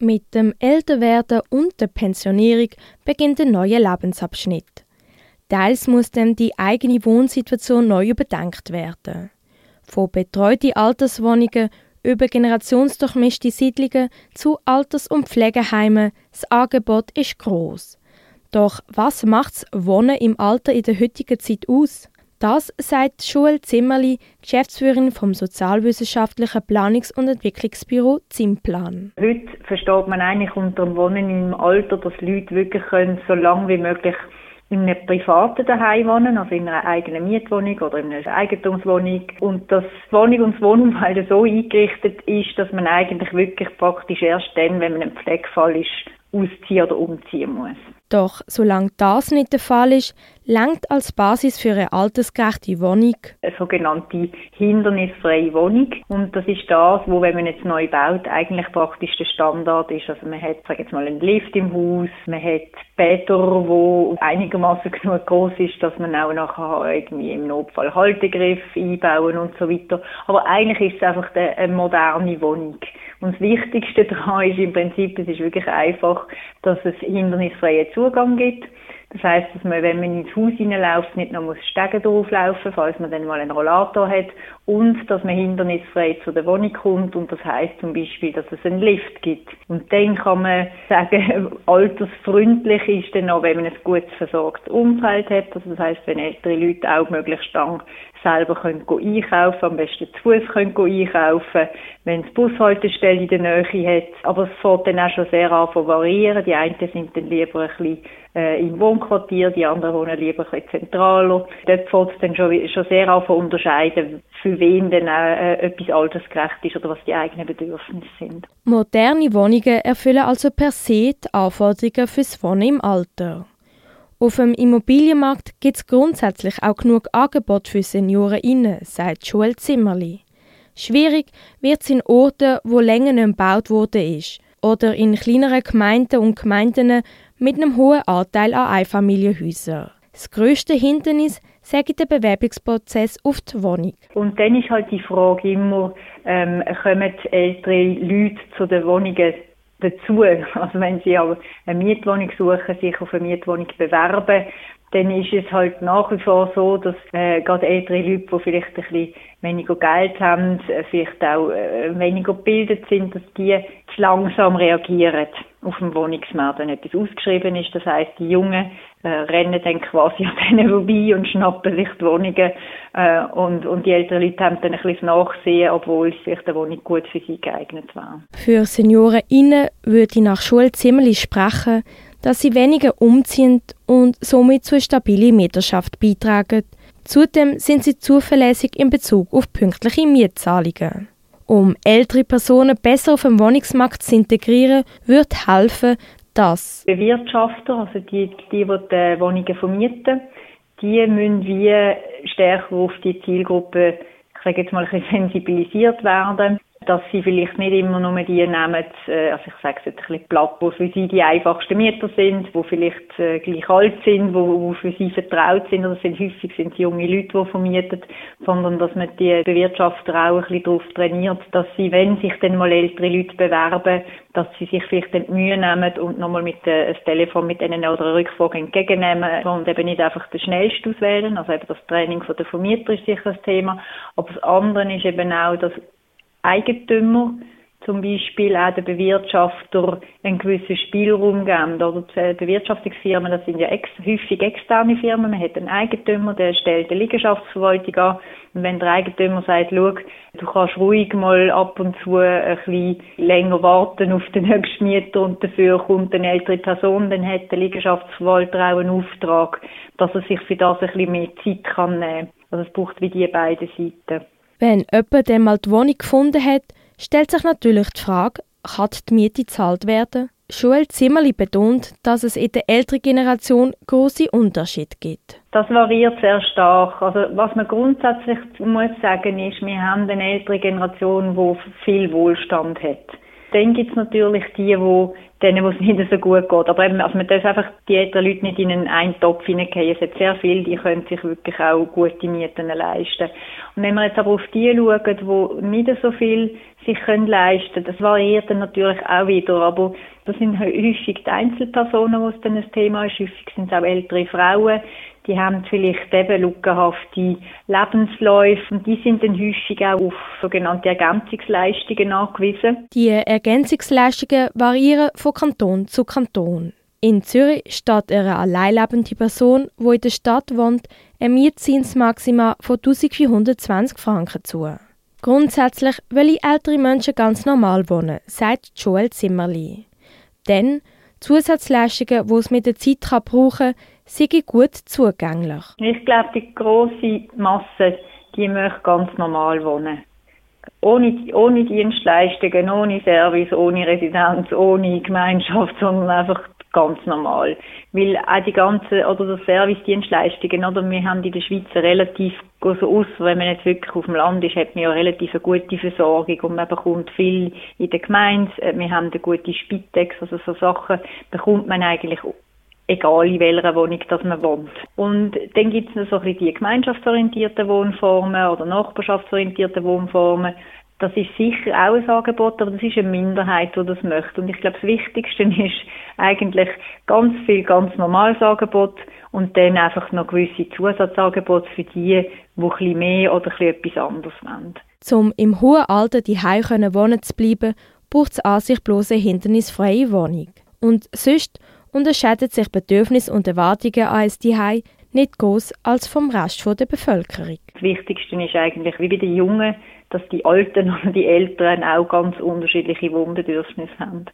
Mit dem Älterwerden und der Pensionierung beginnt ein neuer Lebensabschnitt. Teils muss dann die eigene Wohnsituation neu überdenkt werden. Von betreuten Alterswohnungen über generationsdurchmischte Siedlungen zu Alters- und Pflegeheimen, das Angebot ist groß. Doch was macht das Wohnen im Alter in der heutigen Zeit aus? Das sagt Joel Zimmerli, Geschäftsführerin vom sozialwissenschaftlichen Planungs- und Entwicklungsbüro Zimplan. Heute versteht man eigentlich unter dem Wohnen im Alter, dass Leute wirklich können, so lange wie möglich in einem privaten Daheim wohnen, also in einer eigenen Mietwohnung oder in einer Eigentumswohnung. Und das Wohnung und das Wohnumfeld so eingerichtet ist, dass man eigentlich wirklich praktisch erst dann, wenn man ein Pflegefall ist, ausziehen oder umziehen muss. Doch solange das nicht der Fall ist, langt als Basis für eine altersgerechte Wohnung eine sogenannte hindernisfreie Wohnung. Und das ist das, wo, wenn man jetzt neu baut, eigentlich praktisch der Standard ist. Also man hat, sag jetzt mal, einen Lift im Haus, man hat Bäder, wo einigermaßen genug groß ist, dass man auch nachher irgendwie im Notfall Haltegriff einbauen und so weiter. Aber eigentlich ist es einfach eine moderne Wohnung. Und das Wichtigste daran ist im Prinzip, es ist wirklich einfach, dass es hindernisfreien Zugang gibt. Das heißt, dass man, wenn man ins Haus hineinläuft, nicht noch muss Stege drauflaufen, falls man dann mal einen Rollator hat und dass man hindernisfrei zu der Wohnung kommt und das heißt zum Beispiel, dass es einen Lift gibt. Und dann kann man sagen, altersfreundlich ist dann auch, wenn man ein gutes versorgtes Umfeld hat. Also das heißt, wenn ältere Leute auch möglichst lang selber können einkaufen, am besten zu Fuß können einkaufen, wenn es Bushaltestelle in der Nähe hat. Aber es fängt dann auch schon sehr an zu variieren. Die einen sind dann lieber ein bisschen äh, im Wohnquartier, die anderen wohnen lieber ein bisschen zentraler. Dort fängt es dann schon, schon sehr an zu unterscheiden, für wen denn auch äh, etwas altersgerecht ist oder was die eigenen Bedürfnisse sind. Moderne Wohnungen erfüllen also per se die Anforderungen fürs Wohnen im Alter. Auf dem Immobilienmarkt gibt es grundsätzlich auch genug Angebot für Senioren sagt Joel Zimmerli. Schwierig wird es in Orten, wo länger nicht gebaut wurde ist, oder in kleineren Gemeinden und Gemeinden mit einem hohen Anteil an Einfamilienhäusern. Das grösste Hindernis sage der Bewerbungsprozess auf die Wohnung. Und dann ist halt die Frage immer, ähm, kommen ältere Leute zu den Wohnungen dazu. Also wenn Sie aber eine Mietwohnung suchen, sich auf eine Mietwohnung bewerben, dann ist es halt nach wie vor so, dass äh, gerade ältere Leute, die vielleicht ein bisschen weniger Geld haben, äh, vielleicht auch äh, weniger gebildet sind, dass die zu langsam reagieren auf dem Wohnungsmarkt, wenn etwas ausgeschrieben ist. Das heißt, die Jungen äh, rennen dann quasi an denen vorbei und schnappen sich die Wohnungen äh, und, und die älteren Leute haben dann ein bisschen Nachsehen, obwohl sich die Wohnung gut für sie geeignet war. Für Senioren innen würde ich nach Schule ziemlich sprechen, dass sie weniger umziehen und somit zur stabilen Mieterschaft beitragen. Zudem sind sie zuverlässig in Bezug auf pünktliche Mietzahlungen. Um ältere Personen besser auf dem Wohnungsmarkt zu integrieren, wird helfen, dass Bewirtschafter, also die, die, die die Wohnungen vermieten, die müssen wie stärker auf die Zielgruppe, ich sage jetzt mal, ein bisschen sensibilisiert werden dass sie vielleicht nicht immer nur die nehmen, äh, also ich sage es jetzt ein bisschen platt, wo für sie die einfachsten Mieter sind, wo vielleicht äh, gleich alt sind, wo, wo für sie vertraut sind, oder sind häufig sind es junge Leute, die vermieten, sondern dass man die Bewirtschafter auch ein bisschen darauf trainiert, dass sie, wenn sich dann mal ältere Leute bewerben, dass sie sich vielleicht die Mühe nehmen und nochmal mit äh, das Telefon mit ihnen oder eine Rückfrage entgegennehmen und eben nicht einfach den schnellsten auswählen. Also eben das Training von der Vermieter ist sicher das Thema. Aber das andere ist eben auch, dass Eigentümer zum Beispiel auch den Bewirtschafter einen gewissen Spielraum geben. Oder Bewirtschaftungsfirmen, das sind ja ex häufig externe Firmen. Man hat einen Eigentümer, der stellt eine Liegenschaftsverwaltung an. Und wenn der Eigentümer sagt, schau, du kannst ruhig mal ab und zu ein bisschen länger warten auf den nächsten Mieter und dafür kommt eine ältere Person, dann hat der Liegenschaftsverwalter auch einen Auftrag, dass er sich für das ein bisschen mehr Zeit kann nehmen. Also es braucht wie die beiden Seiten. Wenn jemand dann mal die Wohnung gefunden hat, stellt sich natürlich die Frage, kann die Miete gezahlt werden? Joel Zimmerli betont, dass es in der älteren Generation große Unterschiede gibt. Das variiert sehr stark. Also was man grundsätzlich muss sagen ist, wir haben eine ältere Generation, die viel Wohlstand hat. Dann gibt es natürlich die, wo denen, wo es nicht so gut geht. Aber eben, also man darf einfach die älteren Leute nicht in einen, Topf hineingehen. Es hat sehr viele, die können sich wirklich auch gute Mieten leisten. Und wenn wir jetzt aber auf die schauen, die nicht so viel sich können leisten das variiert dann natürlich auch wieder. Aber das sind häufig die Einzelpersonen, wo es dann ein Thema ist. Häufig sind es auch ältere Frauen, die haben vielleicht eben lückenhafte Lebensläufe und die sind dann häufig auch auf sogenannte Ergänzungsleistungen angewiesen. Die Ergänzungsleistungen variieren von Kanton zu Kanton. In Zürich steht eine alleinlebende Person, die in der Stadt wohnt, ein Mietzinsmaxima von 1420 Franken zu. Grundsätzlich wollen ältere Menschen ganz normal wohnen, sagt Joel Zimmerli. Denn Zusatzleistungen, die es mit der Zeit brauchen kann, sind gut zugänglich. Ich glaube, die grosse Masse, die möchte ganz normal wohnen. Ohne, ohne Dienstleistungen, ohne Service, ohne Residenz, ohne Gemeinschaft, sondern einfach ganz normal. Weil auch die ganzen, oder die Service-Dienstleistungen, oder, wir haben in der Schweiz relativ, also aus, wenn man jetzt wirklich auf dem Land ist, hat man ja relativ eine gute Versorgung und man bekommt viel in der Gemeinde, wir haben eine gute Spitex, also so Sachen bekommt man eigentlich egal in welcher Wohnung dass man wohnt. Und dann gibt es noch so ein bisschen die gemeinschaftsorientierten Wohnformen oder nachbarschaftsorientierten Wohnformen. Das ist sicher auch ein Angebot, aber das ist eine Minderheit, die das möchte. Und ich glaube, das Wichtigste ist eigentlich ganz viel ganz normales Angebot und dann einfach noch gewisse Zusatzangebote für die, die ein bisschen mehr oder ein bisschen etwas anderes wollen. Um im hohen Alter die wohnen wohnen zu bleiben, braucht es an sich bloß eine hindernisfreie Wohnung. Und sonst unterscheiden sich Bedürfnisse und Erwartungen an ein Zuhause nicht groß als vom Rest der Bevölkerung. Das Wichtigste ist eigentlich, wie bei den Jungen, dass die Alten und die Älteren auch ganz unterschiedliche Wohnbedürfnisse haben.